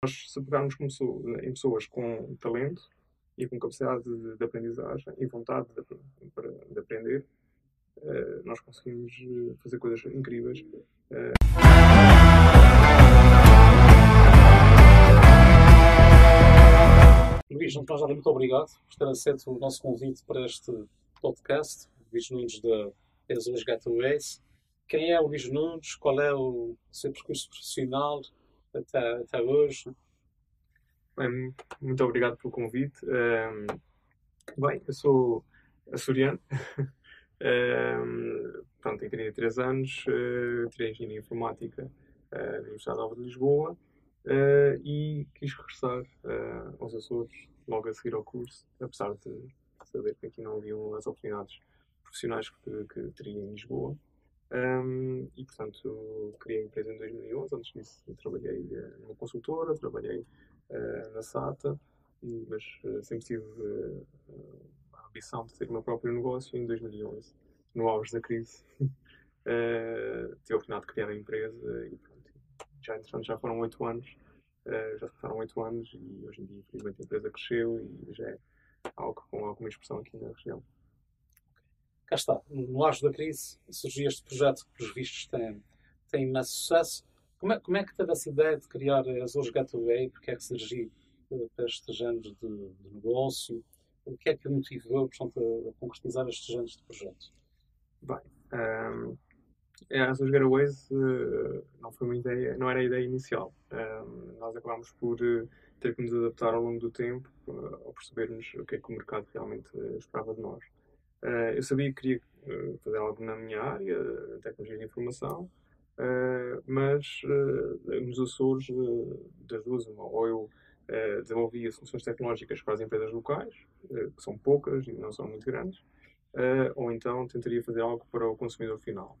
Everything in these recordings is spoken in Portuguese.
Nós, se pegarmos em pessoas com talento e com capacidade de, de aprendizagem e vontade de, de aprender, uh, nós conseguimos eh, fazer coisas incríveis. Uh... Luís, então já muito obrigado por ter aceito o nosso convite para este podcast, Luís Nunes da Azores Getaways. Quem é o Luís Nunes? Qual é o seu percurso profissional até, até hoje? Bem, muito obrigado pelo convite. Um, bem, eu sou açoriano. um, tenho 33 anos, uh, tirei Engenharia Informática uh, na Universidade Nova de Lisboa uh, e quis regressar uh, aos Açores logo a seguir ao curso, apesar de saber que aqui não haviam as oportunidades profissionais que, que teria em Lisboa. Um, e, portanto, criei a empresa em 2011. Antes disso, trabalhei uh, numa consultora, trabalhei uh, na SATA, e, mas uh, sempre tive a ambição de ter o meu próprio negócio. Em 2011, no auge da crise, uh, tive a oportunidade de criar a empresa e, pronto, já, entretanto, já foram oito anos. já passaram oito anos e hoje em dia, infelizmente, a empresa cresceu e já é algo com alguma expressão aqui na região cá está, no auge da crise, surgiu este projeto que, pelos vistos, tem, tem imenso sucesso. Como é, como é que teve essa ideia de criar Azores Gateway? Porque é que surgiu uh, para estes géneros de, de, negócio? O que é que o motivou, portanto, a, concretizar estes géneros de projeto? Bem, um, ehm, a Azores Getaways uh, não foi uma ideia, não era a ideia inicial. Um, ehm, nós acabámos por uh, ter que nos adaptar ao longo do tempo, uh, ao percebermos o que é que o mercado realmente esperava de nós. Uh, eu sabia que queria uh, fazer algo na minha área, tecnologia de informação, uh, mas nos Açores, das duas, uma, ou eu desenvolvia soluções tecnológicas para as empresas locais, que são poucas e não são muito grandes, ou então tentaria fazer algo para o consumidor final.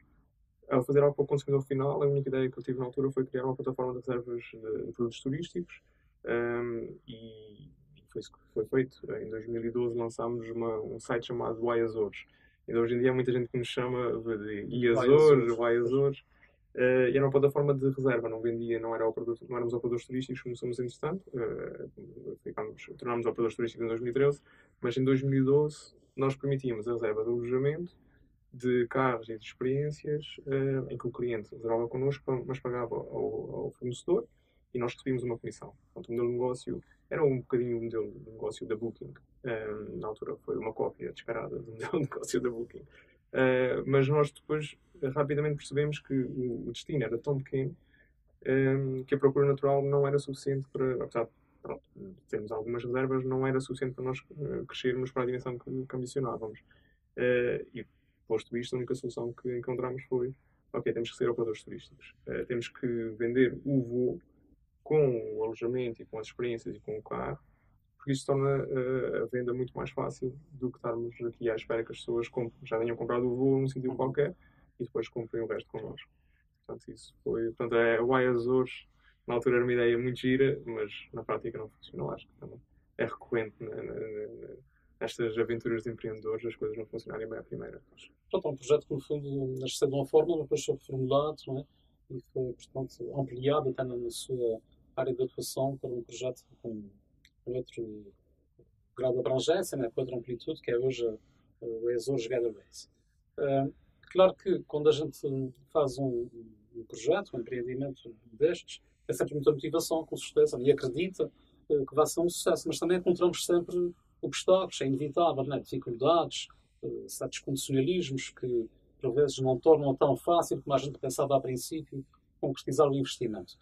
Ao fazer algo para o consumidor final, a única ideia que eu tive na altura foi criar uma plataforma de reservas de, de produtos turísticos um, e foi isso que foi feito. Em 2012 lançámos uma, um site chamado Y Azores. E hoje em dia há muita gente que nos chama de I Azores, Y Azores. Uh, e era uma plataforma de reserva, não vendia, não, era operador, não éramos operadores turísticos como somos entretanto, uh, tornámos operadores turísticos em 2013, mas em 2012 nós permitíamos a reserva de alojamento, de carros e de experiências, uh, em que o cliente reservava connosco, mas pagava ao, ao fornecedor e nós recebíamos uma comissão. Portanto, o modelo de negócio era um bocadinho o modelo de negócio da Booking. Um, na altura foi uma cópia descarada do modelo de negócio da Booking. Uh, mas nós depois rapidamente percebemos que o, destino era tão pequeno um, que a procura natural não era suficiente para, apesar pronto, termos algumas reservas, não era suficiente para nós uh, crescermos para a dimensão que, que ambicionávamos. Uh, e, posto isto, a única solução que encontramos foi ok, temos que ser operadores turísticos. temos que vender o voo com o alojamento e com as experiências e com o carro, porque isso torna uh, a venda muito mais fácil do que estarmos aqui à espera que as pessoas comprem, já tenham comprado o voo num sítio qualquer e depois comprem o resto connosco. Portanto, isso foi. Portanto, é, o Azores, na altura era uma ideia muito gira, mas na prática não funcionou. Acho que também é recorrente na, na, na, nestas aventuras de empreendedores as coisas não funcionarem bem à primeira. Portanto, é um projeto que, no fundo, nasceu de uma forma, depois foi reformulado, não é? E foi, portanto, ampliado até na sua área de atuação para um projeto com, outro grau de abrangência, né, com outra amplitude, que é hoje o Azores Getaways. Uh, claro que quando a gente faz um, um, projeto, um empreendimento destes, é sempre muita motivação, com certeza, e acredita uh, que vai ser um sucesso, mas também encontramos sempre obstáculos, é inevitável, né, dificuldades, uh, certos condicionalismos que por vezes não tornam tão fácil como a gente pensava a princípio concretizar o investimento.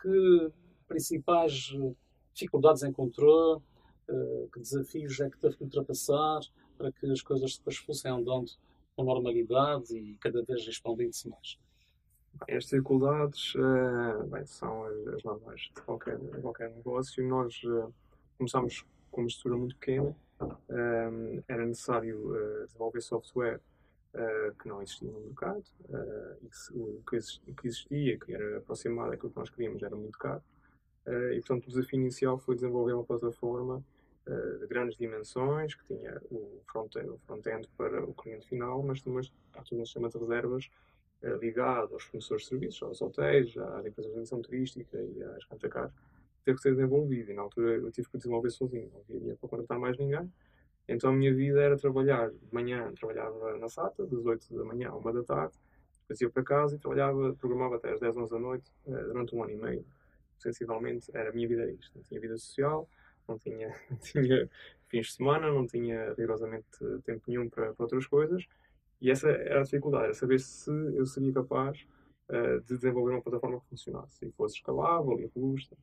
Que principais eh, dificuldades encontrou, uh, que desafios é que teve que ultrapassar para que as coisas depois fossem andando com normalidade e cada vez expandindo-se mais? As dificuldades uh, bem, são as, normais de qualquer, qualquer negócio. Nós começamos com uma estrutura muito pequena, era necessário desenvolver software que não existia no mercado e o, que existia, que era aproximado daquilo que nós queríamos, era muito caro. Uh, e, portanto, o desafio inicial foi desenvolver uma plataforma uh, de grandes dimensões, que tinha o front-end front para o cliente final, mas também todo um sistema de reservas uh, ligado aos fornecedores de serviços, aos hotéis, às empresas de atenção turística e às cantacars, teve que ser desenvolvido. E na altura eu tive que desenvolver sozinho, não havia para contratar mais ninguém. Então a minha vida era trabalhar de manhã, trabalhava na SATA, das 8 da manhã à 1 da tarde, depois ia para casa e trabalhava, programava até às 10, 11 da noite, eh, durante um ano e meio. Sensivelmente, era a minha vida era isto. Não tinha vida social, não tinha, não tinha fins de semana, não tinha rigorosamente tempo nenhum para, para outras coisas. E essa era a dificuldade, era saber se eu seria capaz uh, de desenvolver uma plataforma que funcionasse e fosse escalável e robusta.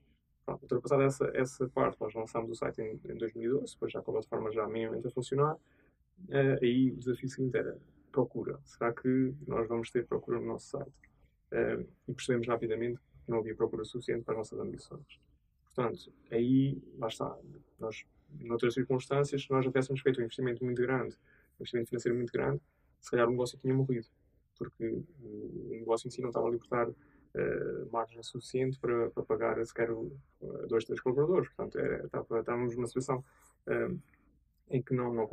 Pronto, ultrapassada essa, essa parte, nós lançámos o site em, em 2012, depois já com a plataforma já minimamente a funcionar. Uh, aí o desafio seguinte era procura. Será que nós vamos ter procura no nosso site? Uh, e percebemos rapidamente não havia procura suficiente para as nossas ambições. Portanto, aí, lá está. Nós, noutras circunstâncias, se nós tivéssemos feito um investimento muito grande, um investimento financeiro muito grande, se calhar o negócio tinha morrido. Porque o negócio em si não estava a libertar uh, margem suficiente para, para pagar sequer uh, dois, três colaboradores. Portanto, estávamos numa situação uh, em que não, não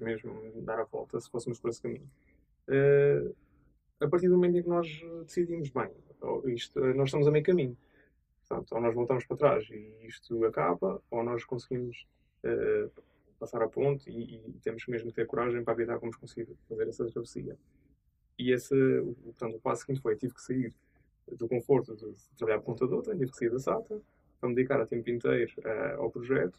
mesmo dar a volta se fôssemos por esse caminho. Uh, a partir do momento em que nós decidimos, bem, isto, nós estamos a meio caminho. Portanto, ou nós voltamos para trás e isto acaba, ou nós conseguimos uh, passar a ponte e, e, temos mesmo que ter coragem para evitar como conseguir fazer essa travessia. E esse, portanto, o passo seguinte foi, tive que sair do conforto de trabalhar por conta de outra, tive que sair da SATA, para me dedicar a tempo inteiro uh, ao projeto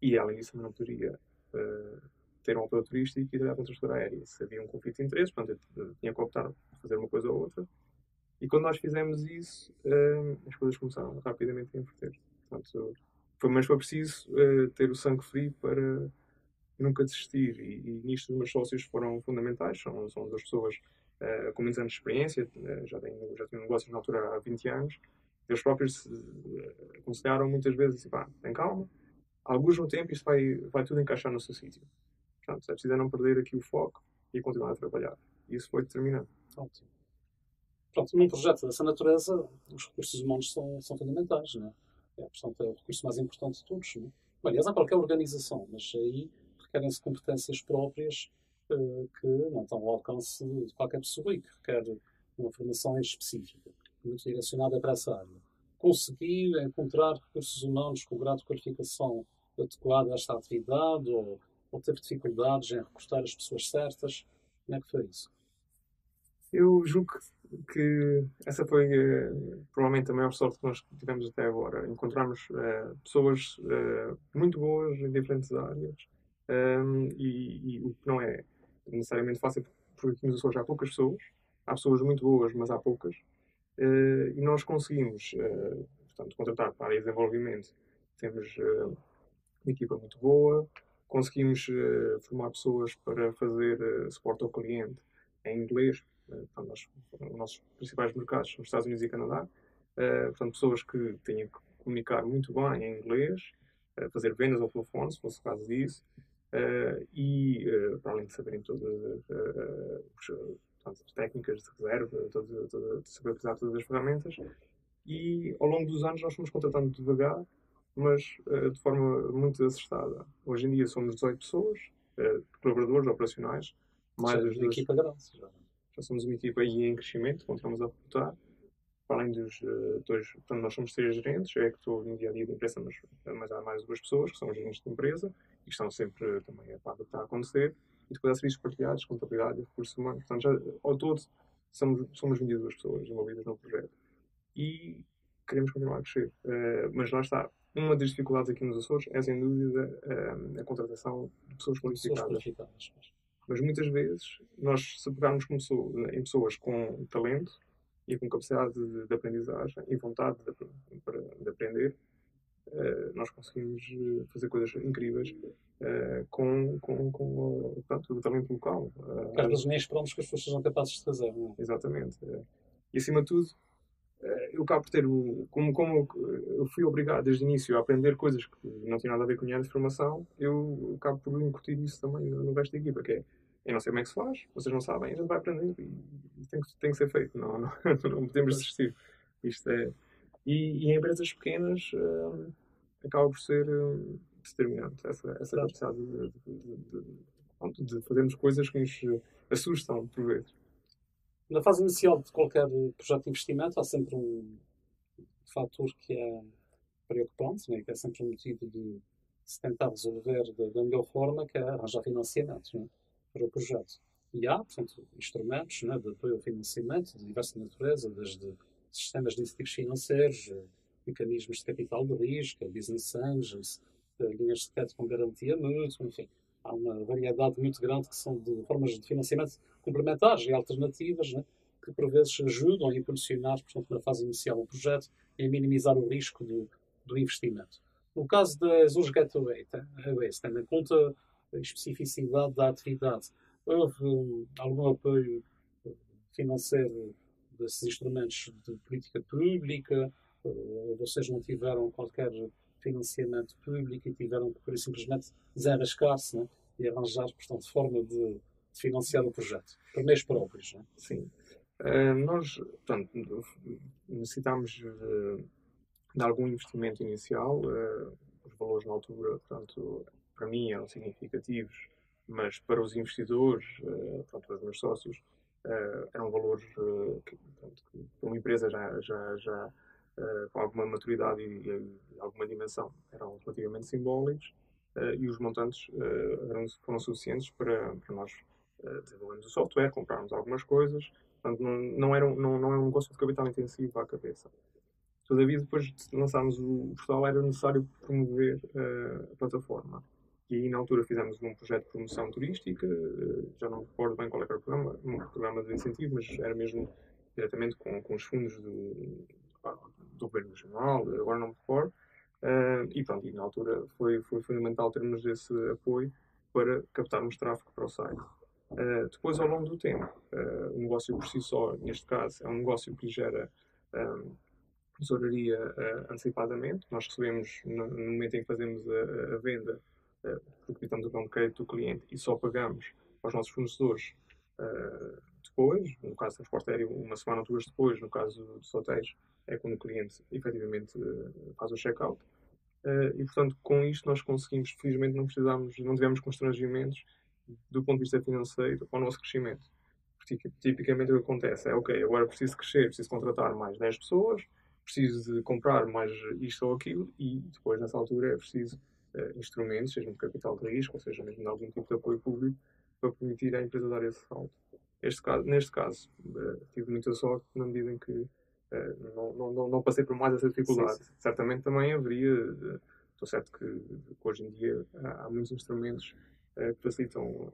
e, além disso, não poderia uh, ter um operador turístico e trabalhar com transportadora aérea. Se havia um conflito de interesses, portanto, eu tinha que optar por fazer uma coisa ou outra. E quando nós fizemos isso, uh, as coisas começaram rapidamente a inverter. Portanto, foi, mas foi preciso uh, ter o sangue frio para nunca desistir. E, e nisto os meus sócios foram fundamentais. São, são duas pessoas uh, com muitos anos de experiência, já, têm, já negócios na altura há 20 anos. Eles próprios aconselharam muitas vezes assim, pá, tem calma, alguns no tempo isso vai, vai tudo encaixar no seu sítio. Portanto, é preciso não perder aqui o foco e continuar a trabalhar. E isso foi determinante. Ótimo pronto, num projeto dessa natureza, os recursos humanos são, são fundamentais, não é? Portanto, é o recurso mais importante de todos. Não é? Aliás, há qualquer organização, mas aí requerem-se competências próprias uh, que não estão ao alcance de qualquer pessoa e que requer uma formação específica, muito direcionada para essa área. Conseguir encontrar recursos humanos com grau de qualificação adequado a esta atividade ou, ou ter dificuldades em recrutar as pessoas certas, como é que foi isso? Eu julgo que essa foi uh, provavelmente a maior sorte que nós tivemos até agora. Encontramos uh, pessoas uh, muito boas em diferentes áreas um, e, e, o que não é necessariamente fácil, porque aqui nos Açores há poucas pessoas, há pessoas muito boas, mas há poucas, e nós conseguimos portanto, contratar para a área de desenvolvimento. Temos uma equipa muito boa, conseguimos formar pessoas para fazer suporte ao cliente em inglês, Portanto, nós, os nossos principais mercados são os Estados Unidos e Canadá. Uh, portanto, pessoas que têm que comunicar muito bem em inglês, uh, fazer vendas ao telefone, se fosse o caso disso, e, para além de saberem todas as, as técnicas de reserva, todas, todas, saber utilizar todas as ferramentas. E ao longo dos anos nós fomos contratando devagar, mas de forma muito acertada. Hoje em dia somos 18 pessoas, colaboradores operacionais, mais as duas. equipa grande. Já somos uma equipa aí em crescimento, continuamos a. Para além dos uh, dois, portanto, nós somos três gerentes, eu é que estou no dia a dia da empresa, mas, mas há mais duas pessoas que são gerentes de empresa e estão sempre também a par do que está a acontecer. E depois há serviços partilhados, contabilidade e recursos humanos. Portanto, já, ao todo, somos, somos 22 pessoas envolvidas no projeto. E queremos continuar a crescer. Uh, mas lá está. Uma das dificuldades aqui nos Açores é, sem dúvida, uh, a contratação de pessoas qualificadas. Pessoas qualificadas mas muitas vezes, nós, se pegarmos em pessoas com talento e com capacidade de, de aprendizagem e vontade de, de aprender, uh, nós conseguimos eh, fazer coisas incríveis uh, com, com, com portanto, o talento local. Uh, Às vezes nem esperamos que as pessoas sejam capazes de fazer. Não é? Exatamente. E acima de tudo, eu acabo por ter o. Como, como eu fui obrigado desde o início a aprender coisas que não tinham nada a ver com a minha formação, eu acabo por incutir isso também no resto da equipa, que é. Eu não sei como é que se faz, vocês não sabem, a gente vai aprender e tem que, tem que ser feito, não, não, não podemos desistir. Isto é. E, e em empresas pequenas uh, acaba por ser uh, determinante essa, essa capacidade de, de, de, de, fazermos coisas que nos assustam por vezes. Na fase inicial de qualquer projeto de investimento há sempre um fator que é preocupante, né? que é sempre um motivo de se tentar resolver da, melhor forma, que é arranjar financiamento né? para o projeto. E há, portanto, instrumentos né, de apoio ao financiamento de diversa natureza, desde sistemas de incentivos financeiros, mecanismos de capital de risco, business angels, linhas de crédito com garantia mútua, enfim. Há uma variedade muito grande que são de formas de financiamento complementares e alternativas, né, que por vezes ajudam a impulsionar, portanto, na fase inicial o projeto e a minimizar o risco do, do investimento. No caso da Azure Gateway, tendo em conta a especificidade da atividade, houve um, algum apoio financeiro desses instrumentos de política pública, vocês não tiveram qualquer financiamento público e tiveram que, por simplesmente desenrascar-se né? e arranjar, portanto, forma de, de, financiar o projeto, por meios próprios. Né? Sim. Uh, nós, portanto, necessitámos de, de, algum investimento inicial. Uh, os valores na altura, portanto, para mim eram significativos, mas para os investidores, uh, portanto, os meus sócios, eram valores que, portanto, que, uma empresa já, já, já uh, com alguma maturidade e, e, alguma dimensão eram relativamente simbólicos uh, e os montantes uh, eram, foram suficientes para, para nós desenvolvermos o software, comprarmos algumas coisas. Portanto, não, não, era, não, não é um negócio de capital intensivo à cabeça. Todavia, depois de lançarmos o portal, era necessário promover a plataforma. E aí, na altura, fizemos um projeto de promoção turística. Já não recordo bem qual era o programa, um programa de incentivo, mas era mesmo diretamente com, com os fundos do, do Governo Regional, agora não me recordo. Uh, e pronto, e na altura foi, foi fundamental termos esse apoio para captarmos tráfego para o site. Uh, depois, ao longo do tempo, uh, o negócio por si só, neste caso, é um negócio que gera um, tesouraria uh, antecipadamente. Nós recebemos, no, momento em que fazemos a, a venda, uh, depositamos o plano de crédito do cliente e só pagamos aos nossos fornecedores depois, no caso do transporte aéreo, uma semana ou duas depois, no caso dos hotéis, é quando o cliente efetivamente eh, faz o check-out. Uh, e, portanto, com isto nós conseguimos, felizmente, não precisamos, não tivemos constrangimentos do ponto de vista financeiro ao nosso crescimento. Porque, tipicamente o que acontece é, ok, agora preciso crescer, preciso contratar mais 10 pessoas, preciso de comprar mais isto ou aquilo, e depois, nessa altura, é preciso uh, instrumentos, seja de capital de risco, ou seja, mesmo de algum tipo de apoio público, para permitir à empresa dar esse salto. Este caso, neste caso, tive muita sorte na medida em que eh, não, não, não, passei por mais essa dificuldade. Sim, sim. Certamente também haveria, eh, estou certo que, hoje em dia há, muitos instrumentos uh, que facilitam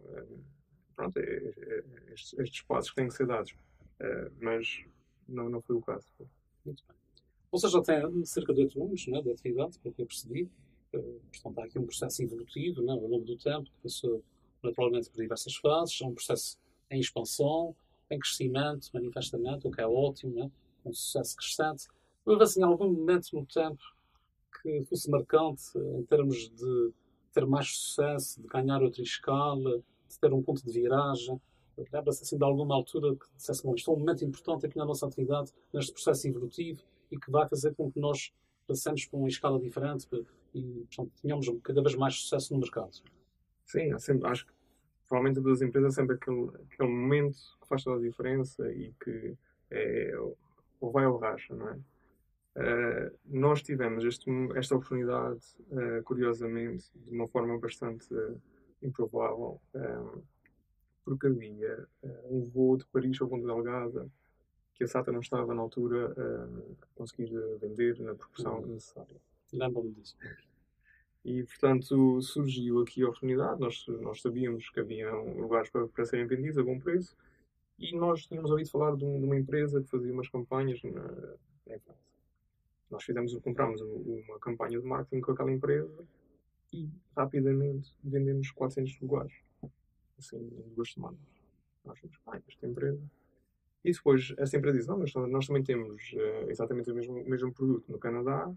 pronto, estes, estes, passos que têm que ser dados, mas não, não foi o caso. Muito bem. Você já tem cerca de 8 anos né, de atividade, pelo que eu percebi. portanto, há aqui um processo evolutivo né, ao longo do tempo, que passou naturalmente por diversas fases. É um processo em expansão, em crescimento, manifestamente, o que é ótimo. Né? Um sucesso crescente. Houve assim algum momento no tempo que fosse marcante em termos de ter mais sucesso, de ganhar outra escala, de ter um ponto de viragem? Lembra-se assim de alguma altura que dissesse, bom, isto é um momento importante aqui na nossa atividade, neste processo evolutivo e que vai fazer com que nós passemos para uma escala diferente e portanto, tenhamos cada vez mais sucesso no mercado? Sim, sempre, acho que provavelmente das empresas é sempre aquele, aquele momento que faz toda a diferença e que é ou vai ou racha, não é? Uh, nós tivemos este, esta oportunidade, uh, curiosamente, de uma forma bastante uh, improvável, porque havia um voo de Paris ao Ponte Delgada que a SATA não estava na altura a conseguir vender na proporção uhum. necessária. Lembro-me disso. E, portanto, surgiu aqui a oportunidade. Nós, nós sabíamos que havia lugares para, para serem vendidos a bom preço e nós tínhamos ouvido falar de, uma empresa que fazia umas campanhas na, França. Nós fizemos, comprámos uma campanha de marketing com aquela empresa e rapidamente vendemos 400 lugares. Assim, em duas semanas. Nós fomos, ah, esta empresa. E depois essa empresa diz, não, mas nós também temos uh, exatamente o mesmo, o mesmo produto no Canadá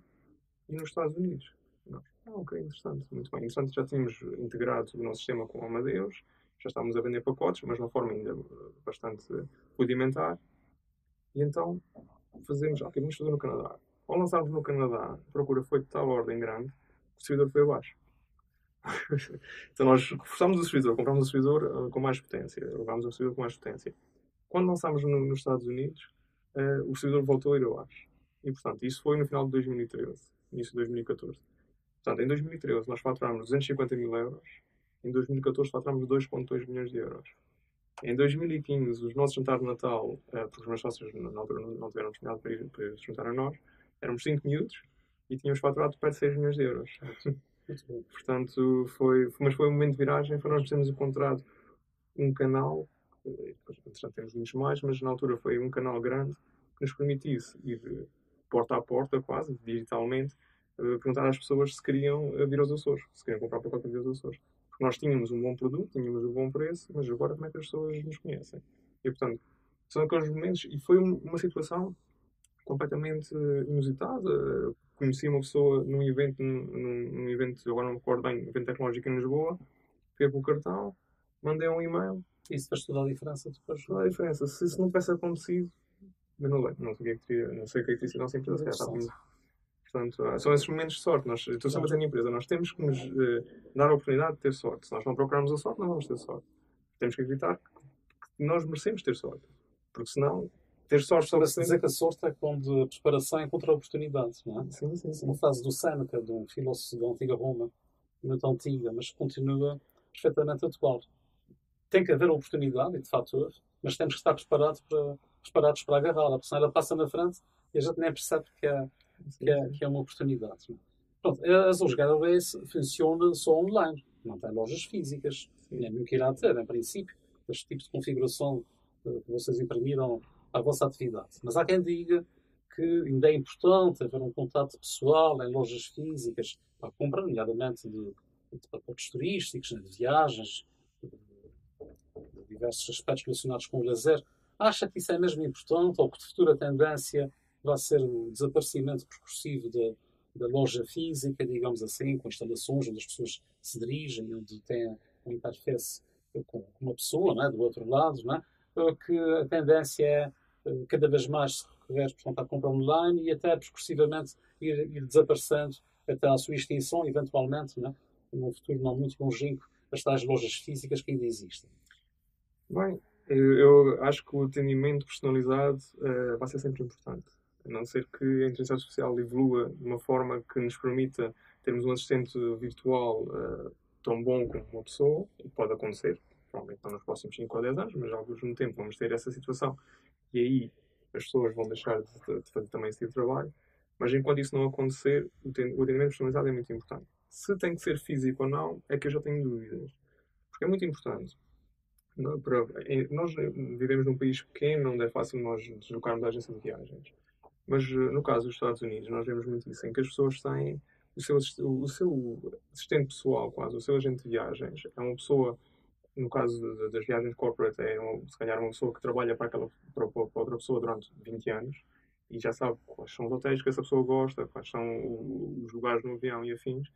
e nos Estados Unidos. Nós, ah, ok, interessante, muito bem. Interessante, já tínhamos integrado o nosso sistema com o Amadeus já estávamos a vender pacotes, mas de uma forma ainda bastante rudimentar. E então fazemos, ok, vamos fazer no Canadá. Ao lançarmos no Canadá, a procura foi de tal ordem grande que o servidor foi abaixo. então nós reforçámos o servidor, comprámos o servidor uh, com mais potência, levámos o servidor com mais potência. Quando lançámos no, nos Estados Unidos, uh, o servidor voltou a ir abaixo. E portanto, isso foi no final de 2013. início de 2014. Portanto, em 2013 nós faturámos 250 mil euros, em 2014 faturámos 2,2 milhões de euros. Em 2015, os nossos jantares de Natal, uh, porque os meus sócios na altura não tiveram disponibilidade para ir, para ir juntar a nós, éramos 5 miúdos e tínhamos faturado perto de 6 milhões de euros. Portanto, foi, mas foi um momento de viragem, foi nós termos encontrado um canal, depois, entretanto temos muitos mais, mas na altura foi um canal grande que nos permitisse ir porta a porta, quase, digitalmente, perguntar às pessoas se queriam vir aos Açores, se queriam comprar pacote de vir aos Açores. Porque nós tínhamos um bom produto, tínhamos um bom preço, mas agora como é que as pessoas nos conhecem? E, portanto, são aqueles momentos, e foi uma situação completamente inusitada. Conheci uma pessoa num evento, num, num evento, agora não me recordo bem, um evento tecnológico em Lisboa, com o cartão, mandei um e-mail. Isso faz toda a diferença depois? Toda a diferença. Se isso não tivesse acontecido, eu não não sei o que é que teria, não sei o que é teria sido a nossa empresa, se Portanto, são esses momentos de sorte. Nós, estou sempre a dizer na empresa, nós temos que nos uh, dar a oportunidade de ter sorte. Se nós não procurarmos a sorte, não vamos ter sorte. Temos que acreditar que nós merecemos ter sorte. Porque senão, ter sorte sobre se dizer que a sorte é quando a preparação encontra a oportunidade, não é? Sim, sim, sim. Uma frase do Seneca, de um filósofo da antiga Roma, muito antiga, mas continua perfeitamente atual. Tem que haver oportunidade, e de houve, mas temos que estar preparados para, preparados para agarrá-la, porque senão ela passa na frente e a gente nem percebe que é que é, que é uma oportunidade. Pronto, a Azul Getaways funciona só online, não tem lojas físicas, nem nunca irá ter, em princípio, este tipo de configuração que vocês imprimiram à vossa atividade. Mas há quem diga que ainda é importante haver um contato pessoal em lojas físicas para compra, nomeadamente de, de pacotes turísticos, de viagens, de, de diversos aspectos relacionados com o lazer. Acha que isso é mesmo importante ou que de futura tendência vai ser o desaparecimento progressivo da, da loja física, digamos assim, com instalações onde as pessoas se dirigem, onde tem uma interface com uma pessoa né, do outro lado, né, que a tendência é eh, cada vez mais se recorrer portanto, à compra online e até progressivamente ir, ir desaparecendo até à sua extinção, eventualmente, né, num futuro não muito longínquo, as tais lojas físicas que ainda existem. Bem, eu acho que o atendimento personalizado uh, vai ser sempre importante. A não ser que a inteligência artificial evolua de uma forma que nos permita termos um assistente virtual uh, tão bom como uma pessoa, e pode acontecer, provavelmente não nos próximos 5 ou 10 anos, mas ao mesmo tempo vamos ter essa situação. E aí as pessoas vão deixar de, de fazer também esse tipo de trabalho. Mas enquanto isso não acontecer, o atendimento personalizado é muito importante. Se tem que ser físico ou não, é que eu já tenho dúvidas. Porque é muito importante. Nós vivemos num país pequeno, onde é fácil nós deslocarmos a agência de viagens. Mas eh, no caso dos Estados Unidos, nós vemos muito isso, em que as pessoas têm o seu, o seu assistente pessoal, quase, o seu agente de viagens. É uma pessoa, no caso das viagens corporate, é uma, se calhar uma pessoa que trabalha para, aquela, para, para outra pessoa durante 20 anos e já sabe quais são os hotéis que essa pessoa gosta, quais são os lugares no avião e afins.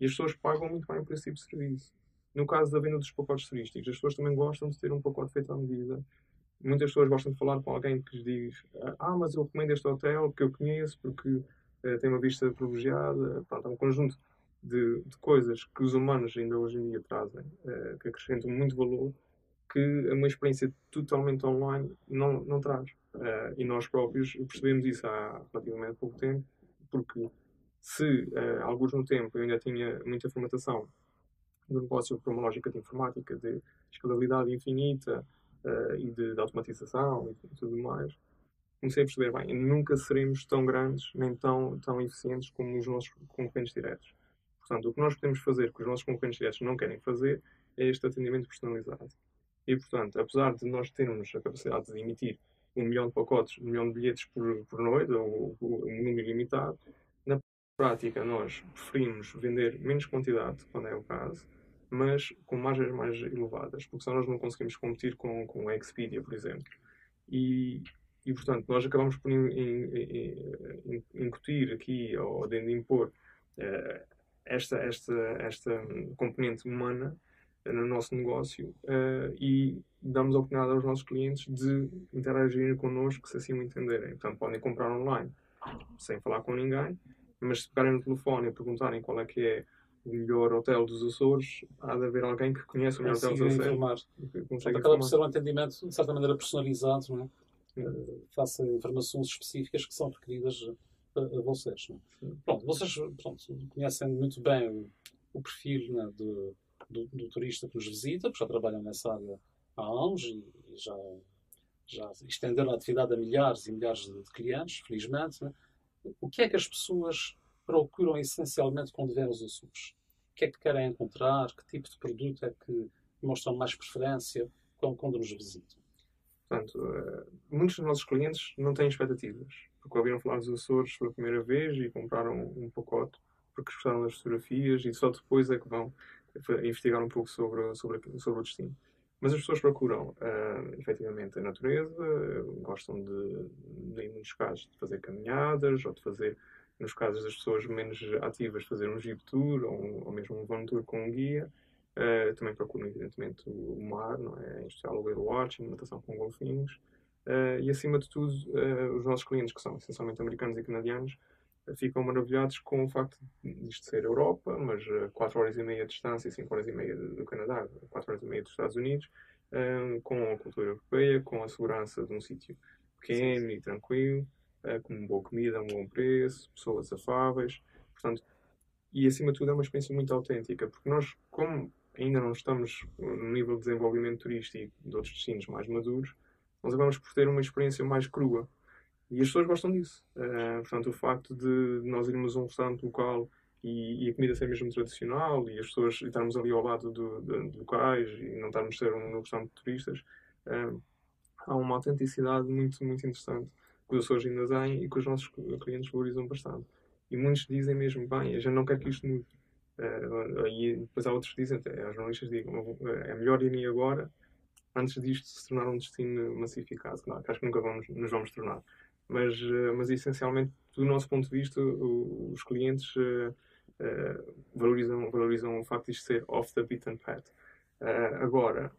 E as pessoas pagam muito bem por esse tipo de serviço. No caso da venda dos pacotes turísticos, as pessoas também gostam de ter um pacote feito à medida muitas pessoas gostam de falar com alguém que lhes diz ah, mas eu recomendo este hotel que eu conheço porque uh, tem uma vista privilegiada. Pronto, é um conjunto de, de, coisas que os humanos ainda hoje em dia trazem, uh, que acrescentam muito valor, que uma experiência totalmente online não, não traz. Uh, e nós próprios percebemos isso há relativamente pouco tempo, porque se há alguns no tempo eu ainda tinha muita formatação do negócio por uma lógica de informática, de escalabilidade infinita, uh, e de, de, automatização e, tudo mais, comecei a perceber, bem, nunca seremos tão grandes nem tão, tão eficientes como os nossos concorrentes diretos. Portanto, o que nós podemos fazer que os nossos concorrentes diretos não querem fazer é este atendimento personalizado. E, portanto, apesar de nós termos a capacidade de emitir um milhão de pacotes, um milhão de bilhetes por, por noite, ou, ou um número limitado, na prática nós preferimos vender menos quantidade, quando é o caso, mas com margens mais elevadas, porque senão nós não conseguimos competir com, com a Expedia, por exemplo. E, e portanto, nós acabamos por incutir aqui, ou de impor, uh, esta, esta, esta componente humana no nosso negócio uh, e damos a oportunidade aos nossos clientes de interagir connosco se assim o entenderem. Portanto, podem comprar online sem falar com ninguém, mas se pegarem no telefone e perguntarem qual é que é o melhor hotel dos Açores, há de haver alguém que conhece o melhor hotel dos Açores. Portanto, acaba por ser um atendimento, de certa maneira, personalizado, não é? Uh, faça informações específicas que são requeridas a, a vocês. É? Pronto, vocês pronto, conhecem muito bem o, o perfil né, do, do, do, turista que nos visita, porque já trabalham nessa área há anos e, e já, já estenderam a atividade a milhares e milhares de, de clientes, felizmente. Né? O que é que as pessoas procuram essencialmente vêm aos Açores? O que é que querem encontrar? Que tipo de produto é que mostram mais preferência quando, quando nos visitam? Portanto, uh, muitos dos nossos clientes não têm expectativas, porque ouviram falar dos Açores pela primeira vez e compraram um pacote porque gostaram das fotografias e só depois é que vão investigar um pouco sobre, sobre, sobre o destino. Mas as pessoas procuram, uh, efetivamente, a natureza, gostam de, em muitos casos, de fazer caminhadas ou de fazer, nos casos das pessoas menos ativas, fazer um jeep tour ou, ou mesmo um van tour com um guia. Uh, também procuram, evidentemente, o mar, não é? em especial o whale watching, natação com golfinhos. Uh, e, acima de tudo, uh, os nossos clientes, que são essencialmente americanos e canadianos, ficam maravilhados com o facto de isto ser Europa, mas a 4 horas e meia de distância, 5 horas e meia do Canadá, 4 horas e meia dos Estados Unidos, com a cultura europeia, com a segurança de um sítio pequeno e tranquilo, com uma boa comida, um bom preço, pessoas afáveis. Portanto, e acima de tudo é uma experiência muito autêntica, porque nós, como ainda não estamos no nível de desenvolvimento turístico de outros destinos mais maduros, nós acabamos por ter uma experiência mais crua. E as pessoas gostam disso. Uh, portanto, o facto de nós irmos a um restaurante local e, e, a comida ser mesmo tradicional e as pessoas estarmos ali ao lado do, de, de locais e não estarmos a ser um, restaurante de turistas, uh, há uma autenticidade muito, muito interessante que os Açores ainda têm e que os nossos clientes valorizam bastante. E muitos dizem mesmo, bem, a gente não quer que isto mude. Uh, e depois há outros que dizem, até jornalistas digam, é melhor irem agora antes disto se tornar um destino massificado. Claro, que acho que nunca vamos, nos vamos tornar. Mas, uh, mas essencialmente, do nosso ponto de vista, o, os clientes uh, valorizam, valorizam o facto de isto ser off the beaten path. agora,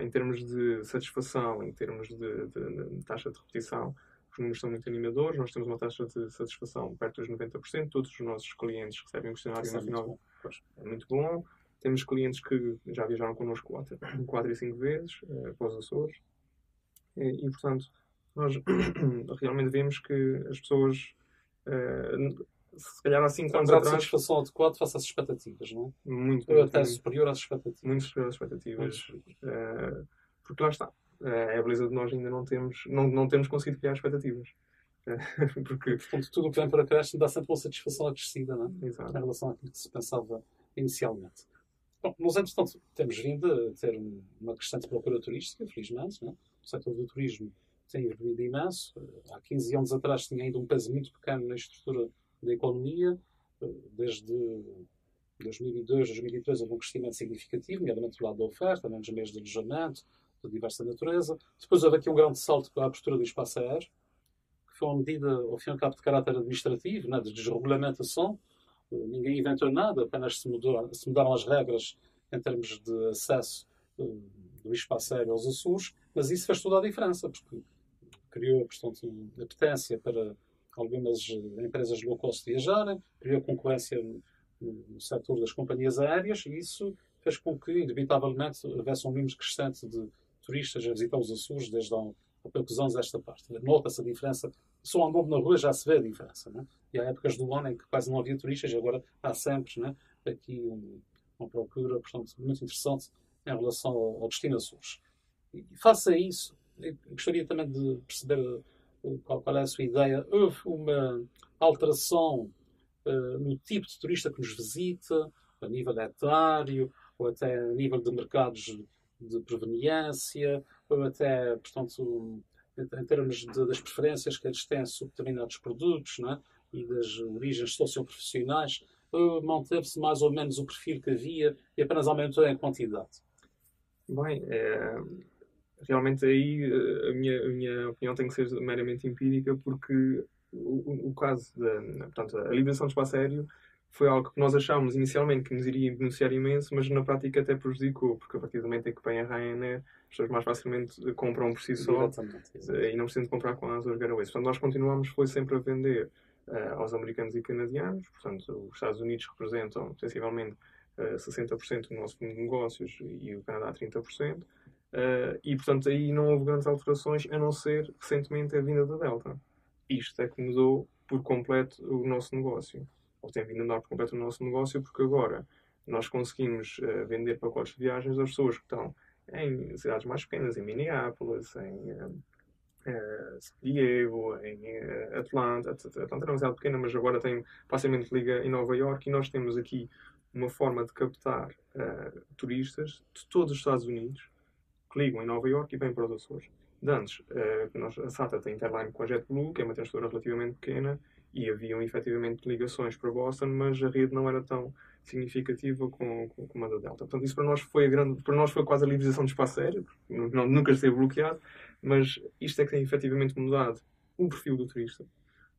em termos de satisfação, em termos de, de, de taxa de repetição, os números são muito animadores, nós temos uma taxa de satisfação perto dos 90%, todos os nossos clientes recebem um questionário Isso nacional, é muito, é muito bom. Temos clientes que já viajaram connosco 4, 4 e 5 vezes uh, para os Açores. E, e, portanto, nós realmente vemos que as pessoas, uh, se calhar há 5 anos atrás... satisfação adequada face às expectativas, não é? Muito. Ou até superior às expectativas. Muito superior às expectativas. Uh, porque lá está. É a beleza de nós ainda não temos, não, não temos conseguido criar expectativas. Porque, Portanto, tudo o que vem para cá dá sempre uma satisfação acrescida não é? Exato. em relação àquilo que se pensava inicialmente. Bom, nós, entretanto, temos vindo a ter uma crescente procura turística, felizmente. Né? O setor do turismo tem evoluído imenso. Há 15 anos atrás tinha ainda um peso muito pequeno na estrutura da economia. Desde 2002, 2003 houve um crescimento significativo, nomeadamente do lado da oferta, menos meios de alojamento, de diversa natureza. Depois houve aqui um grande salto para a abertura do espaço aéreo, que foi uma medida, ao fim e ao cabo, de caráter administrativo, né, de desregulamentação. Ninguém inventou nada, apenas se, mudou, se mudaram as regras em termos de acesso eh, do espaço aéreo aos Açores, mas isso fez toda a diferença, porque criou, portanto, apetência para algumas empresas low cost viajarem, criou concorrência no setor das companhias aéreas e isso fez com que, inevitavelmente, houvesse um número crescente de turistas a visitar os Açores desde há, há poucos anos esta parte. Nota-se a diferença. Só andando na rua já se vê a diferença. Né? E há épocas do ano em que quase não havia turistas, e agora há sempre né, aqui um, uma procura portanto, muito interessante em relação ao, ao destino Açores. E face a isso, gostaria também de perceber uh, qual, qual, é a sua ideia. Houve uma alteração uh, no tipo de turista que nos visita, a nível etário, ou até a nível de mercados de proveniência, ou até, portanto, em termos de, das preferências que eles têm sobre determinados produtos né, e das origens socioprofissionais, manteve-se mais ou menos o perfil que havia e apenas aumentou em quantidade? Bem, é, realmente aí eh, a minha, a minha opinião tem que ser meramente empírica porque o, o caso da portanto, a liberação do espaço aéreo foi algo que nós achámos inicialmente que nos iria beneficiar imenso, mas na prática até prejudicou, porque a partir do momento em que vem a Ryanair, as pessoas mais facilmente compram por si só e não precisam de comprar com as Azores Airways. Portanto, nós continuamos foi sempre a vender uh, aos americanos e canadianos, portanto, os Estados Unidos representam sensivelmente uh, 60% do nosso negócios e o Canadá 30%. Uh, eh, e, portanto, aí não houve grandes alterações, a não ser recentemente a vinda da Delta. Isto é que mudou por completo o nosso negócio. Ou tem vindo a mudar por completo o nosso negócio, porque agora nós conseguimos uh, vender pacotes de viagens às pessoas que estão em cidades mais pequenas, em Minneapolis, em uh, San Diego, em uh, Atlanta. Atlanta é uma cidade pequena, mas agora tem facilmente liga em Nova York e nós temos aqui uma forma de captar turistas de todos os Estados Unidos que ligam em Nova York e vêm para os Açores. De antes, nós, a SATA tem interline com a JetBlue, que é uma transportadora relativamente pequena, e haviam efetivamente ligações para Boston, mas a rede não era tão significativa com, com, com a da Delta. Portanto, isso para nós foi grande, para nós foi quase a livrização de espaço aéreo, não, nunca esteve bloqueado, mas isto é que tem efetivamente mudado o perfil do turista.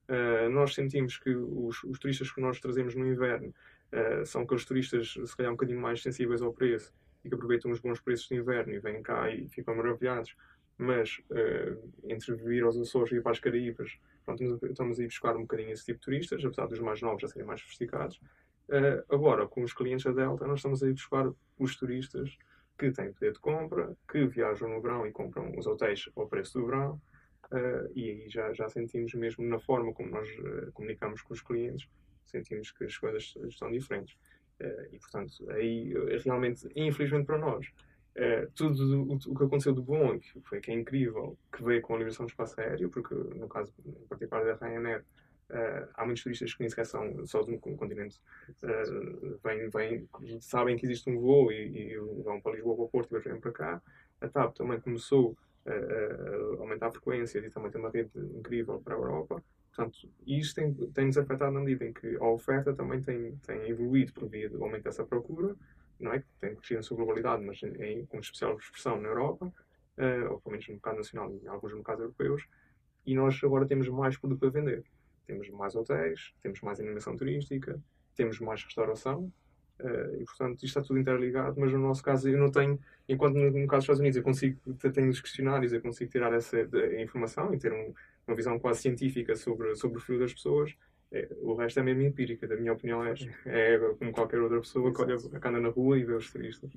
Uh, nós sentimos que os, os, turistas que nós trazemos no inverno uh, são aqueles turistas, se calhar, um bocadinho mais sensíveis ao preço e que aproveitam os bons preços de inverno e vêm cá e ficam maravilhados. Mas uh, entre vir aos Açores e ir para as Caraíbas, pronto, estamos a ir buscar um bocadinho esse tipo de turistas, apesar dos mais novos já serem mais sofisticados. Uh, agora, com os clientes da Delta, nós estamos a ir buscar os turistas que têm poder de compra, que viajam no verão e compram os hotéis ao preço do verão. Uh, e aí já, já sentimos mesmo na forma como nós uh, comunicamos com os clientes, sentimos que as coisas estão diferentes. e, portanto, aí realmente, infelizmente para nós, tudo o, o, que aconteceu de bom, que foi que é incrível, que veio com a liberação do espaço aéreo, porque no caso em particular da Ryanair, Uh, há muitos turistas que nem sequer são só um continente. Uh, sabem que existe um voo e, e vão para Lisboa para o Porto e vêm para cá. A TAP também começou a, a aumentar a frequência e também tem uma rede incrível para a Europa. Portanto, isto tem-nos tem afetado na medida em que a oferta também tem, tem evoluído por via do aumento dessa procura, não é que tem crescido na sua globalidade, mas em, com especial expressão na Europa, uh, ou pelo menos no mercado nacional e em alguns mercados europeus, e nós agora temos mais produto para vender temos mais hotéis, temos mais animação turística, temos mais restauração. Uh, e portanto isto está tudo interligado, mas no nosso caso eu não tenho, enquanto no, no caso dos Estados Unidos eu consigo, tenho os questionários, eu consigo tirar essa de, informação e ter um, uma visão quase científica sobre, sobre o fio das pessoas, é, o resto é mesmo empírica, da minha opinião é, é como qualquer outra pessoa que, olha, que anda na rua e vê os turistas.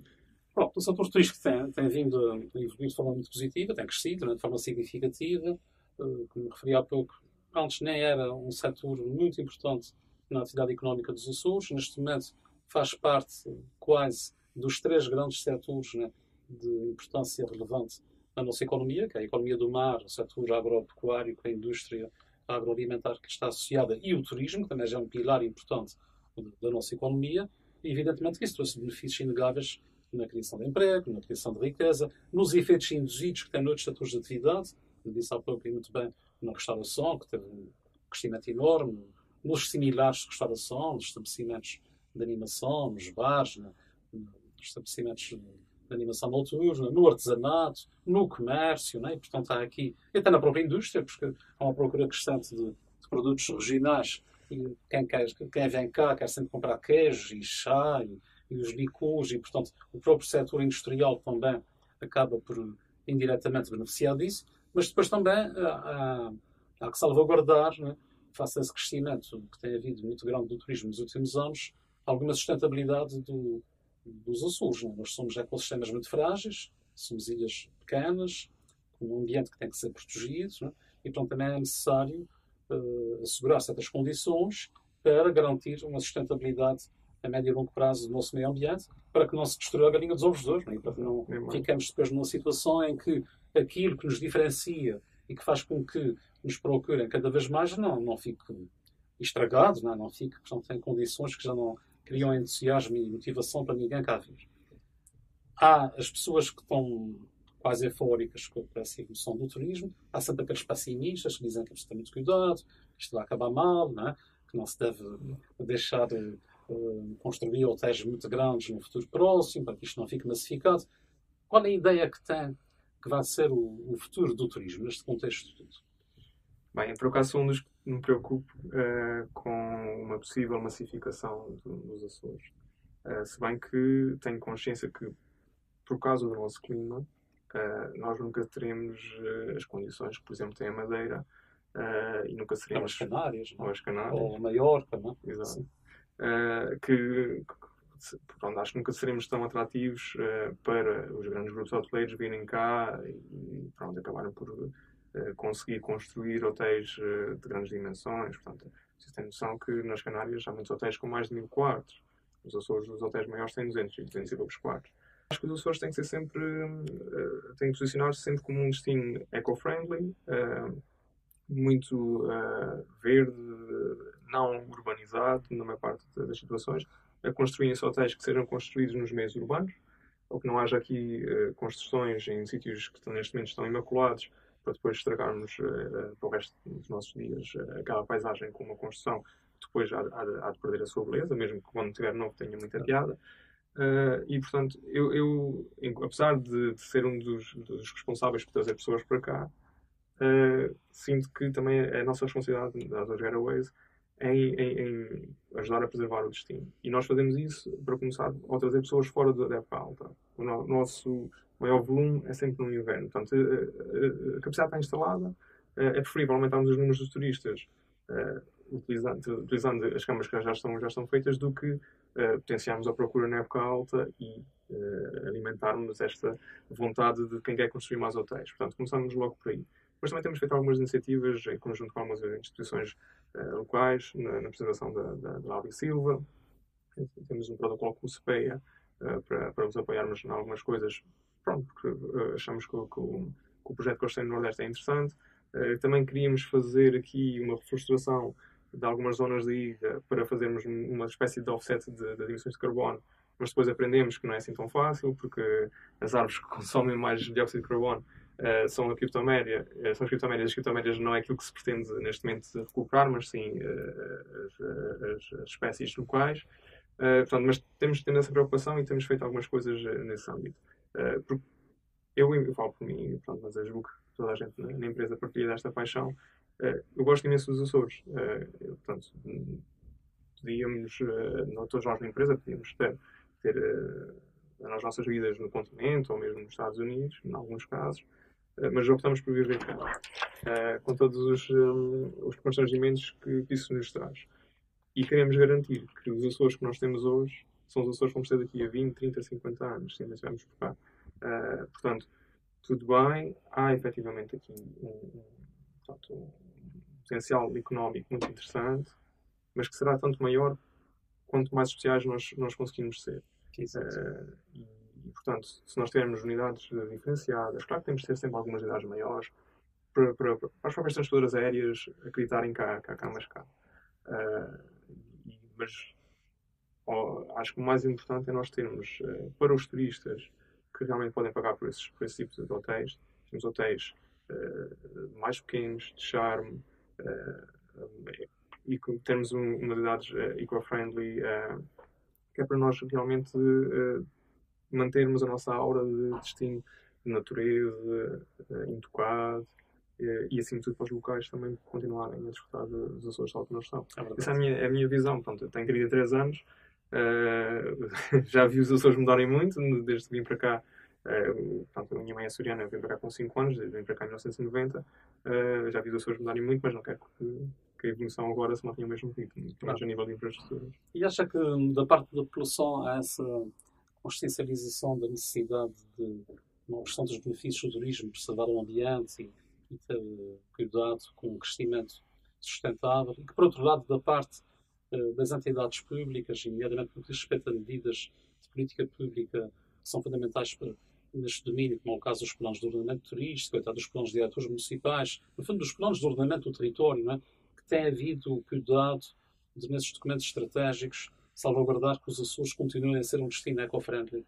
Pronto, o setor turístico tem, tem vindo a evoluir de forma muito positiva, tem crescido né, de forma significativa, uh, como referi há pouco, antes nem era um setor muito importante na atividade económica dos Açores, neste momento faz parte quase dos três grandes setores né, de importância relevante na nossa economia, que é a economia do mar, o setor agropecuário, a indústria agroalimentar que está associada e o turismo, que também já é um pilar importante da nossa economia, e evidentemente que isso trouxe benefícios inegáveis na criação de emprego, na criação de riqueza, nos efeitos induzidos que tem noutros setores de atividade, disse há pouco e muito bem, na restauração, que teve um crescimento enorme, nos similares de restauração, nos estabelecimentos de animação, nos bares, nos estabelecimentos de animação noturna, no artesanato, no comércio, né? portanto há aqui, até na própria indústria, porque há uma procura crescente de, de produtos regionais e quem, quer, quem vem cá quer sempre comprar queijo e chá e, e os licores e, portanto, o próprio setor industrial também acaba por indiretamente beneficiar disso. Mas depois também há, há que salvaguardar, né, face a esse crescimento que tem havido muito grande do turismo nos últimos anos, alguma sustentabilidade do, dos Açores. Né? Nós somos ecossistemas muito frágeis, somos ilhas pequenas, com um ambiente que tem que ser protegido, né? e portanto também é necessário uh, assegurar certas condições para garantir uma sustentabilidade a médio e longo prazo do nosso meio ambiente, para que não se destrua a galinha dos ovos de ouro, né? para que não é fiquemos depois numa situação em que aquilo que nos diferencia e que faz com que nos procurem cada vez mais não, não fique estragado, não, é? não fique, portanto, em condições que já não criam entusiasmo e motivação para ninguém cá vir. Há as pessoas que estão quase eufóricas com essa evolução do turismo, há sempre aqueles pessimistas que dizem que isto tem muito cuidado, que isto vai acabar mal, não é? que não se deve deixar de uh, construir hotéis muito grandes no futuro próximo, para que isto não fique massificado. Qual é a ideia que tem que vai ser o, o futuro do turismo neste contexto todo? Bem, por acaso sou um dos que me preocupo uh, com uma possível massificação do, dos Açores. Uh, se bem que tenho consciência que, por causa do nosso clima, uh, nós nunca teremos as condições que, por exemplo, tem a Madeira e nunca seremos. Ou as Canárias, ou, as Canárias. ou a Maiorca, não é? Exato. que, pronto, acho que nunca seremos tão atrativos para os grandes grupos hoteleiros virem cá e pronto, acabarem por conseguir construir hotéis de grandes dimensões. Portanto, vocês têm noção que nas Canárias há muitos hotéis com mais de mil quartos. Os Açores, os hotéis maiores têm 200 e 200 e poucos quartos. Acho que os Açores têm que ser sempre, uh, têm que posicionar-se sempre como um destino eco-friendly, uh, muito uh, verde, não urbanizado, na maior parte das situações, a construírem-se hotéis que sejam construídos nos meios urbanos, ou que não haja aqui construções em sítios que neste momento estão imaculados, para depois estragarmos uh, para o resto dos nossos dias uh, aquela paisagem com uma construção que depois há, há, há, de perder a sua beleza, mesmo que quando tiver novo tenha muita piada. Uh, e portanto, eu, eu apesar de, de, ser um dos, dos, responsáveis por trazer pessoas para cá, sinto que também é a nossa responsabilidade das Getaways em, em, em, ajudar a preservar o destino. E nós fazemos isso, para começar, ao trazer pessoas fora da época alta. O no, nosso maior volume é sempre no inverno. Portanto, a, a, a capacidade está instalada, é preferível aumentarmos os números de turistas utilizando, utilizando as câmaras que já estão, já estão feitas do que potenciarmos a procura na época alta e alimentarmos esta vontade de quem quer construir mais hotéis. Portanto, começamos logo por aí. Depois também temos feito algumas iniciativas em conjunto com algumas instituições locais, na, na apresentação da, da, da Silva. Temos um protocolo com o CPEA para, para nos apoiarmos em algumas coisas pronto, porque uh, achamos que, que, o, que, o, projeto que eles têm no Nordeste é interessante. Uh, também queríamos fazer aqui uma reflorestação de algumas zonas da ilha para fazermos uma espécie de offset de, de emissões de carbono, mas depois aprendemos que não é assim tão fácil, porque as árvores que consomem mais dióxido de carbono Uh, são a criptomédia, uh, são as criptomédias. As criptomédias não é aquilo que se pretende neste momento recuperar, mas sim uh, as, as, espécies locais. portanto, mas temos, temos essa preocupação e temos feito algumas coisas nesse âmbito. Uh, porque eu, eu falo por mim, pronto, mas eu julgo que toda a gente na, na empresa partilha desta paixão. Uh, eu gosto imenso dos Açores. Uh, eu, portanto, podíamos, uh, todos nós na empresa, podíamos ter, ter nas nossas vidas no continente ou mesmo nos Estados Unidos, em alguns casos, mas optamos por viver cá, com todos os, um, os constrangimentos que isso nos traz. E queremos garantir que os Açores que nós temos hoje são os Açores que vamos ter daqui a 20, 30, 50 anos, se ainda estivermos por cá. Uh, portanto, tudo bem, há efetivamente aqui um, um, portanto, um, potencial económico muito interessante, mas que será tanto maior quanto mais especiais nós, nós conseguimos ser. Uh, e, e, portanto, se nós tivermos unidades diferenciadas, claro que temos de ter sempre algumas unidades maiores, para, para, para as próprias transportadoras aéreas acreditarem cá, cá, cá mais cá. Uh, mas acho que o mais importante é nós termos, uh, para os turistas que realmente podem pagar por, esses, por esse tipo de hotéis, temos hotéis uh, mais pequenos, de charme, uh, e termos um, unidades eco-friendly, que é para nós realmente mantermos a nossa aura de destino de natureza, intocado, e, de tudo para os locais também continuarem a desfrutar dos Açores tal que nós estamos. É Essa é a minha, é a minha visão. Pronto, eu tenho 33 anos, Uh, já vi os Açores mudarem muito desde que vim para cá. Uh, portanto, a minha mãe é açoriana, eu vim para cá com 5 anos, vim para cá em 1990. Uh, eh, já vi os Açores mudarem muito, mas não quero que, que a evolução agora se mantenha o mesmo ritmo, pelo menos a nível de infraestruturas. E acha que da parte da população há essa consciencialização da necessidade de uma questão dos benefícios do turismo, preservar o ambiente e, e ter cuidado com o crescimento sustentável, e que, por outro lado, da parte eh, das entidades públicas, nomeadamente no que diz respeito a medidas de política pública que são fundamentais para, neste domínio, como é o caso dos planos de ordenamento turístico, dos planos de diretores municipais, no fundo, dos planos de ordenamento do território, é? que tem havido cuidado de, nesses documentos estratégicos, salvaguardar que os Açores continuem a ser um destino eco-friendly?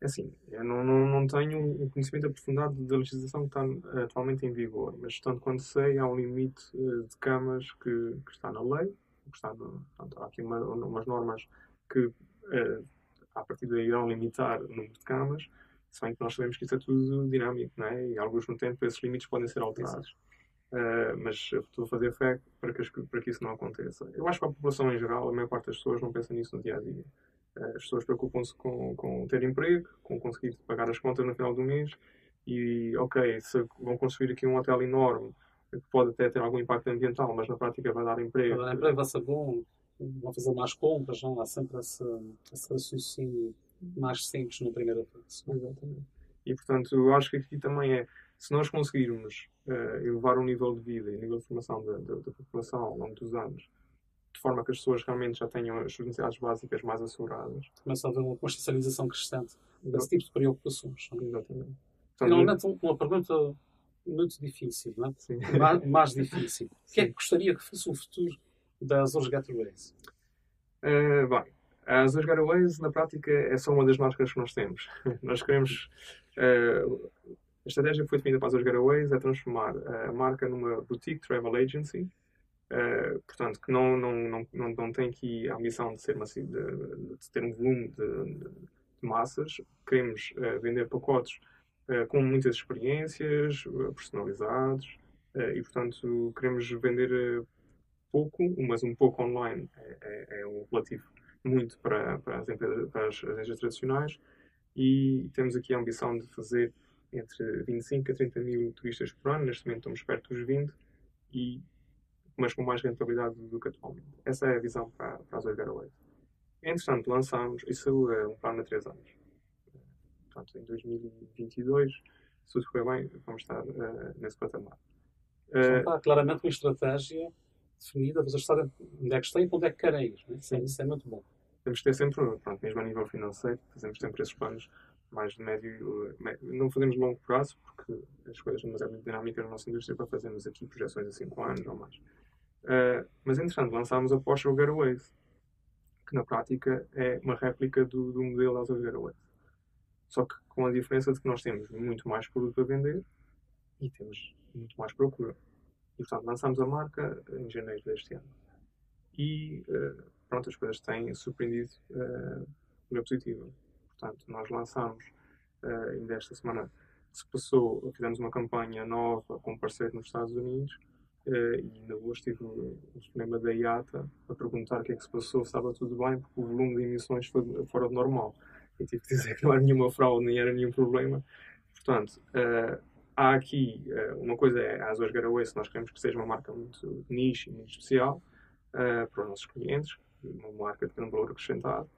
É assim, eu não, não, não tenho um conhecimento aprofundado da legislação que está atualmente em vigor, mas tanto quanto sei, há um limite eh, de camas que, que está na lei, Estado, portanto, há aqui uma, umas normas que, uh, a partir daí, irão limitar o número de camas, se bem que nós sabemos que isso é tudo dinâmico, não é? e alguns no tempo esses limites podem ser alterados. Uh, mas estou a fazer fé para que, para que isso não aconteça. Eu acho que a população em geral, a maior parte das pessoas não pensa nisso no dia a dia. Uh, as pessoas preocupam-se com, com ter emprego, com conseguir pagar as contas no final do mês e, ok, se vão construir aqui um hotel enorme que pode até ter algum impacto ambiental, mas na prática vai dar emprego. Vai dar emprego, vai ser bom, vão fazer mais compras, não? há sempre esse, esse raciocínio mais simples na primeira fase. Exatamente. E portanto, eu acho que aqui também é se nós conseguirmos uh, elevar o nível de vida e o nível de formação da, da, da, população ao longo dos anos, de forma que as pessoas realmente já tenham as suas necessidades básicas mais asseguradas. Começa a haver uma consciencialização crescente desse tipo de preocupações. Exatamente. Finalmente, uma pergunta muito difícil, não é? Sim. Mais, mais difícil. O que é que gostaria que fosse o futuro das Azores Getaways? Uh, bem, as Azores Getaways, na prática, é só uma das marcas que nós temos. nós queremos. Uh, a estratégia que foi definida para as Azores Getaways é transformar a marca numa boutique travel agency. Uh, portanto, que não, não, não, não, não tem aqui a ambição de, ser uma, de, de ter um volume de, de massas. Queremos vender pacotes eh, com muitas experiências, eh, personalizados, eh, e portanto queremos vender pouco, mas um pouco online é, é, é um relativo muito para, para, as empresas, para as agências tradicionais. E temos aqui a ambição de fazer entre 25 a 30 mil turistas por ano, neste momento estamos perto dos 20, e, mas com mais rentabilidade do que atualmente. Essa é a visão para, para as Oil Entretanto, lançámos, isso é um plano de 3 anos, portanto, em 2022, se tudo correr bem, vamos estar uh, nesse patamar. Uh, está claramente uma estratégia definida, vocês sabem onde é que estão e onde é que querem ir. Né? É, isso é muito bom. Temos que ter sempre, pronto, mesmo a nível financeiro, fazemos sempre esses planos mais de médio, médio não fazemos longo prazo, porque as coisas são demasiado dinâmicas na nossa indústria para fazermos aqui projeções a 5 anos ou mais. Uh, mas, entretanto, lançámos a Porsche Getaways, que na prática é uma réplica do, do modelo Alta Getaways. Só que com a diferença de que nós temos muito mais produto a vender e temos muito mais procura. E portanto lançamos a marca em janeiro deste ano. E uh, pronto, as coisas têm surpreendido uh, na positiva. Portanto, nós lançamos uh, ainda esta semana se passou, fizemos uma campanha nova com um parceiro nos Estados Unidos uh, e ainda hoje tive o cinema da IATA a perguntar o que é que se passou, se estava tudo bem, porque o volume de emissões foi fora de normal e tive que dizer que não era nenhuma fraude, nem era nenhum problema. Portanto, uh, há aqui uh, uma coisa é a Azores Getaway, nós queremos que seja uma marca muito niche e muito especial uh, para os nossos clientes, uma marca de grande valor acrescentado.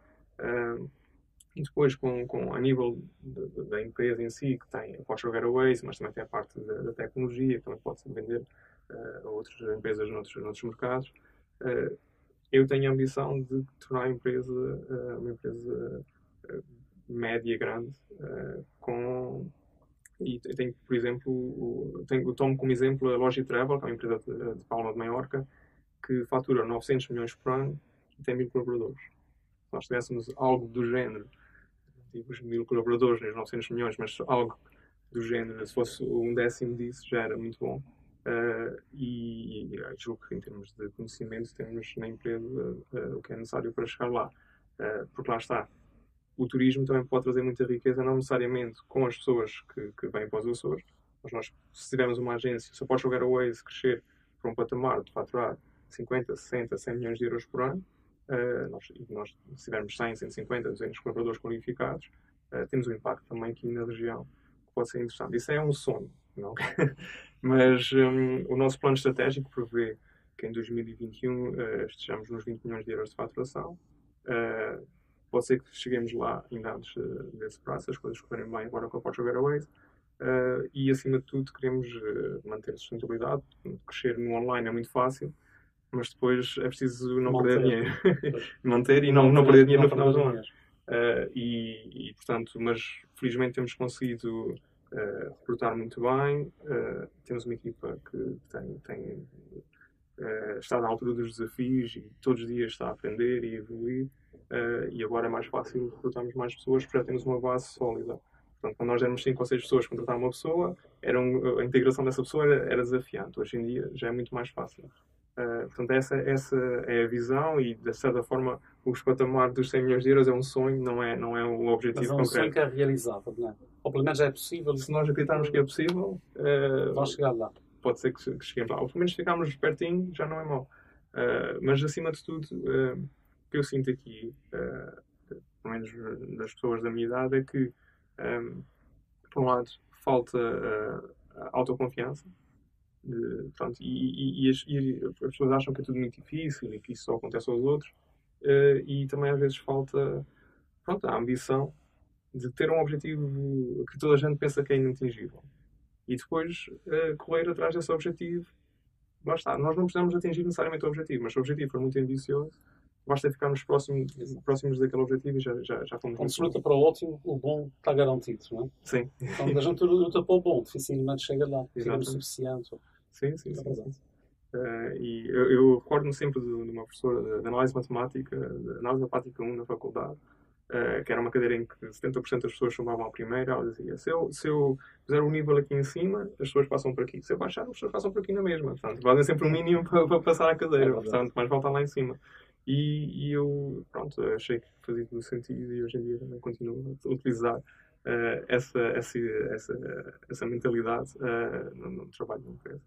e depois, com, com, a nível de, de, da empresa em si, que tem a Porsche Getaways, mas também tem a parte da, da tecnologia, que também pode ser vender a outras empresas noutros, noutros mercados, eu tenho a ambição de tornar a empresa uma empresa média grande uh, com e tenho por exemplo tenho, tomo como exemplo a Logi Travel que é uma empresa de, de Palma de Maiorca que fatura 900 milhões por ano e tem mil colaboradores. Se nós tivéssemos algo do género digo os mil colaboradores nos 900 milhões mas algo do género se fosse um décimo disso já era muito bom. Uh, e, e julgo que em termos de conhecimento temos na empresa uh, o que é necessário para chegar lá. Porque lá está o turismo também pode trazer muita riqueza, não necessariamente com as pessoas que, que vêm para os Açores, mas nós, se tivermos uma agência, se a Waze crescer para um patamar de faturar 50, 60, 100 milhões de euros por ano, uh, nós, nós, se tivermos 100, 150, 200 colaboradores qualificados, uh, temos um impacto também aqui na região que pode ser interessante. Isso é um sonho, não? mas um, o nosso plano estratégico prevê que em 2021 uh, eh, estejamos nos 20 milhões de euros de faturação. Uh, Pode ser que cheguemos lá ainda antes uh, desse prazo, as coisas correrem bem agora com a Portugal Getaways. Uh, e acima de tudo queremos uh, manter a sustentabilidade. Crescer no online é muito fácil, mas depois é preciso não manter. perder dinheiro. manter e não, não, perder dinheiro no final do ano. Uh, e, e, portanto, mas felizmente temos conseguido uh, recrutar muito bem. temos uma equipa que tem, tem está na altura dos desafios e todos os dias está a aprender e evoluir uh, e agora é mais fácil recrutarmos mais pessoas porque já temos uma base sólida. Portanto, quando nós éramos 5 ou 6 pessoas contratar uma pessoa, era um, a integração dessa pessoa era, era, desafiante. Hoje em dia já é muito mais fácil. Uh, portanto, essa, essa é a visão e, de certa forma, os patamares dos 100 milhões de euros é um sonho, não é, não é um objetivo concreto. Mas é um concreto. sonho que é realizável, não é? Ou pelo menos é possível. Se nós acreditarmos que é possível... Uh, Vamos chegar lá. Pode ser que, que cheguemos lá. Ou pelo menos ficarmos pertinho, já não é mau. Uh, mas, acima de tudo, uh, que eu sinto aqui, uh, pelo menos das pessoas da minha idade, é que, um, ehm, por um lado, falta uh, autoconfiança. De, pronto, e, e, e, as, e, as, pessoas acham que é tudo muito difícil e que isso só acontece aos outros. Uh, e também às vezes falta pronto, a ambição de ter um objetivo que toda a gente pensa que é inatingível. e depois uh, correr atrás desse objetivo. Lá está, nós não precisamos atingir necessariamente o objetivo, mas se o objetivo for muito ambicioso, basta ficarmos próximos, próximos daquele objetivo e já, já, já fomos. Quando se luta para o ótimo, o bom está garantido, não é? Sim. Quando a gente luta para o bom, dificilmente chega lá, fica no suficiente. Sim, sim, sim. sim. Uh, e eu, eu recordo-me sempre de, de, uma professora de, análise matemática, de análise matemática 1 na faculdade, uh, que era uma cadeira em que 70% das pessoas chamavam a primeira. Ela dizia: se eu, se eu fizer o nível aqui em cima, as pessoas passam por aqui. Se eu baixar, as pessoas passam por aqui na mesma. Portanto, fazem sempre o um mínimo para, para, passar a cadeira. É portanto, mais volta lá em cima. E, e, eu, pronto, achei que fazia todo sentido e hoje em dia também continuo a utilizar. Uh, essa, essa, essa, essa mentalidade no, no trabalho da empresa.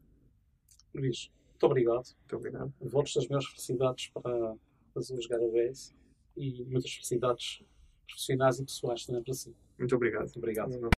Luís, muito obrigado. Muito obrigado. Votos das minhas felicidades para as Azul Garabés e muitas felicidades profissionais e pessoais também para si. Muito obrigado. Obrigado.